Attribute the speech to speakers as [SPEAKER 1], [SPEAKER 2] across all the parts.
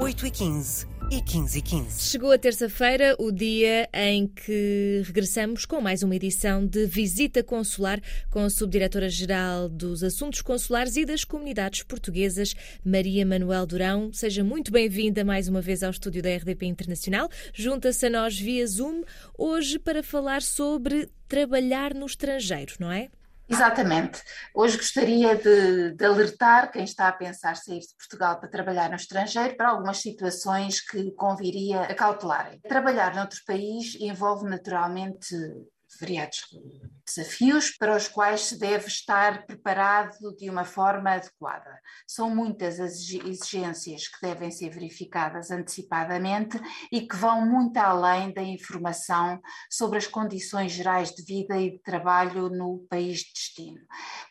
[SPEAKER 1] 8h15 e 15 e 15.
[SPEAKER 2] Chegou a terça-feira, o dia em que regressamos com mais uma edição de Visita Consular com a Subdiretora-Geral dos Assuntos Consulares e das Comunidades Portuguesas, Maria Manuel Durão. Seja muito bem-vinda mais uma vez ao estúdio da RDP Internacional. Junta-se a nós via Zoom, hoje para falar sobre trabalhar no estrangeiro, não é?
[SPEAKER 3] Exatamente. Hoje gostaria de, de, alertar quem está a pensar sair de Portugal para trabalhar no estrangeiro para algumas situações que conviria a cautelarem. Trabalhar noutro país envolve naturalmente variados desafios para os quais se deve estar preparado de uma forma adequada. São muitas as exigências que devem ser verificadas antecipadamente e que vão muito além da informação sobre as condições gerais de vida e de trabalho no país de destino.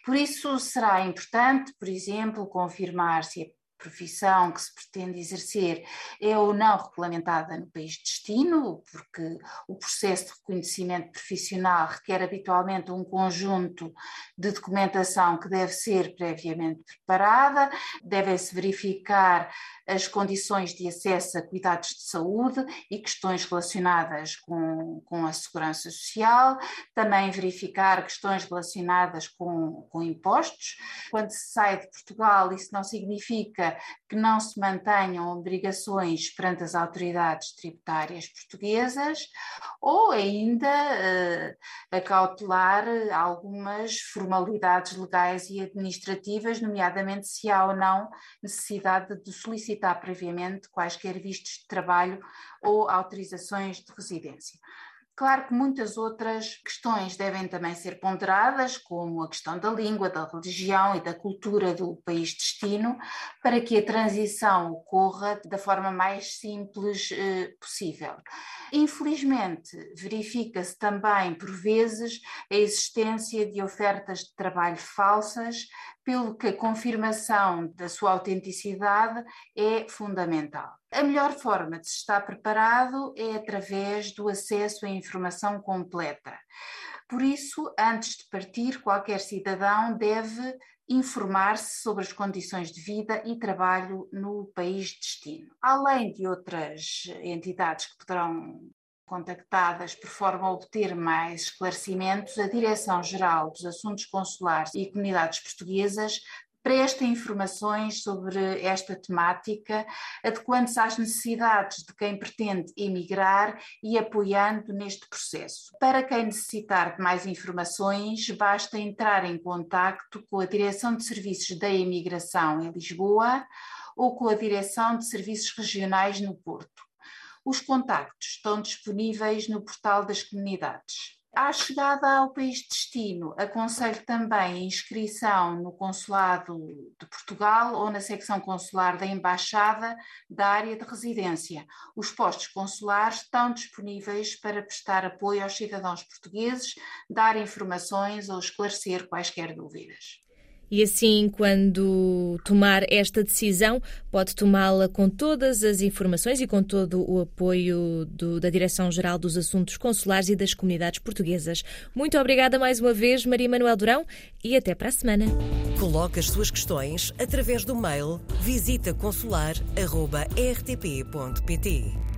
[SPEAKER 3] Por isso, será importante, por exemplo, confirmar se é profissão que se pretende exercer é ou não regulamentada no país de destino, porque o processo de reconhecimento profissional requer habitualmente um conjunto de documentação que deve ser previamente preparada, devem-se verificar as condições de acesso a cuidados de saúde e questões relacionadas com, com a segurança social, também verificar questões relacionadas com, com impostos. Quando se sai de Portugal, isso não significa que não se mantenham obrigações perante as autoridades tributárias portuguesas ou ainda uh, acautelar algumas formalidades legais e administrativas, nomeadamente se há ou não necessidade de solicitar previamente quaisquer vistos de trabalho ou autorizações de residência. Claro que muitas outras questões devem também ser ponderadas, como a questão da língua, da religião e da cultura do país de destino, para que a transição ocorra da forma mais simples eh, possível. Infelizmente, verifica-se também, por vezes, a existência de ofertas de trabalho falsas, pelo que a confirmação da sua autenticidade é fundamental. A melhor forma de se estar preparado é através do acesso à informação completa. Por isso, antes de partir, qualquer cidadão deve informar-se sobre as condições de vida e trabalho no país de destino. Além de outras entidades que poderão contactadas por forma a obter mais esclarecimentos, a Direção-Geral dos Assuntos Consulares e Comunidades Portuguesas presta informações sobre esta temática, adequando-se às necessidades de quem pretende emigrar e apoiando neste processo. Para quem necessitar de mais informações, basta entrar em contacto com a Direção de Serviços da Imigração em Lisboa ou com a Direção de Serviços Regionais no Porto. Os contactos estão disponíveis no portal das comunidades. À chegada ao país de destino, aconselho também a inscrição no Consulado de Portugal ou na secção consular da Embaixada da área de residência. Os postos consulares estão disponíveis para prestar apoio aos cidadãos portugueses, dar informações ou esclarecer quaisquer dúvidas.
[SPEAKER 2] E assim, quando tomar esta decisão, pode tomá-la com todas as informações e com todo o apoio do, da Direção-Geral dos Assuntos Consulares e das Comunidades Portuguesas. Muito obrigada mais uma vez, Maria Manuel Durão, e até para a semana.
[SPEAKER 1] Coloque as suas questões através do mail visitaconsular.rtp.pt.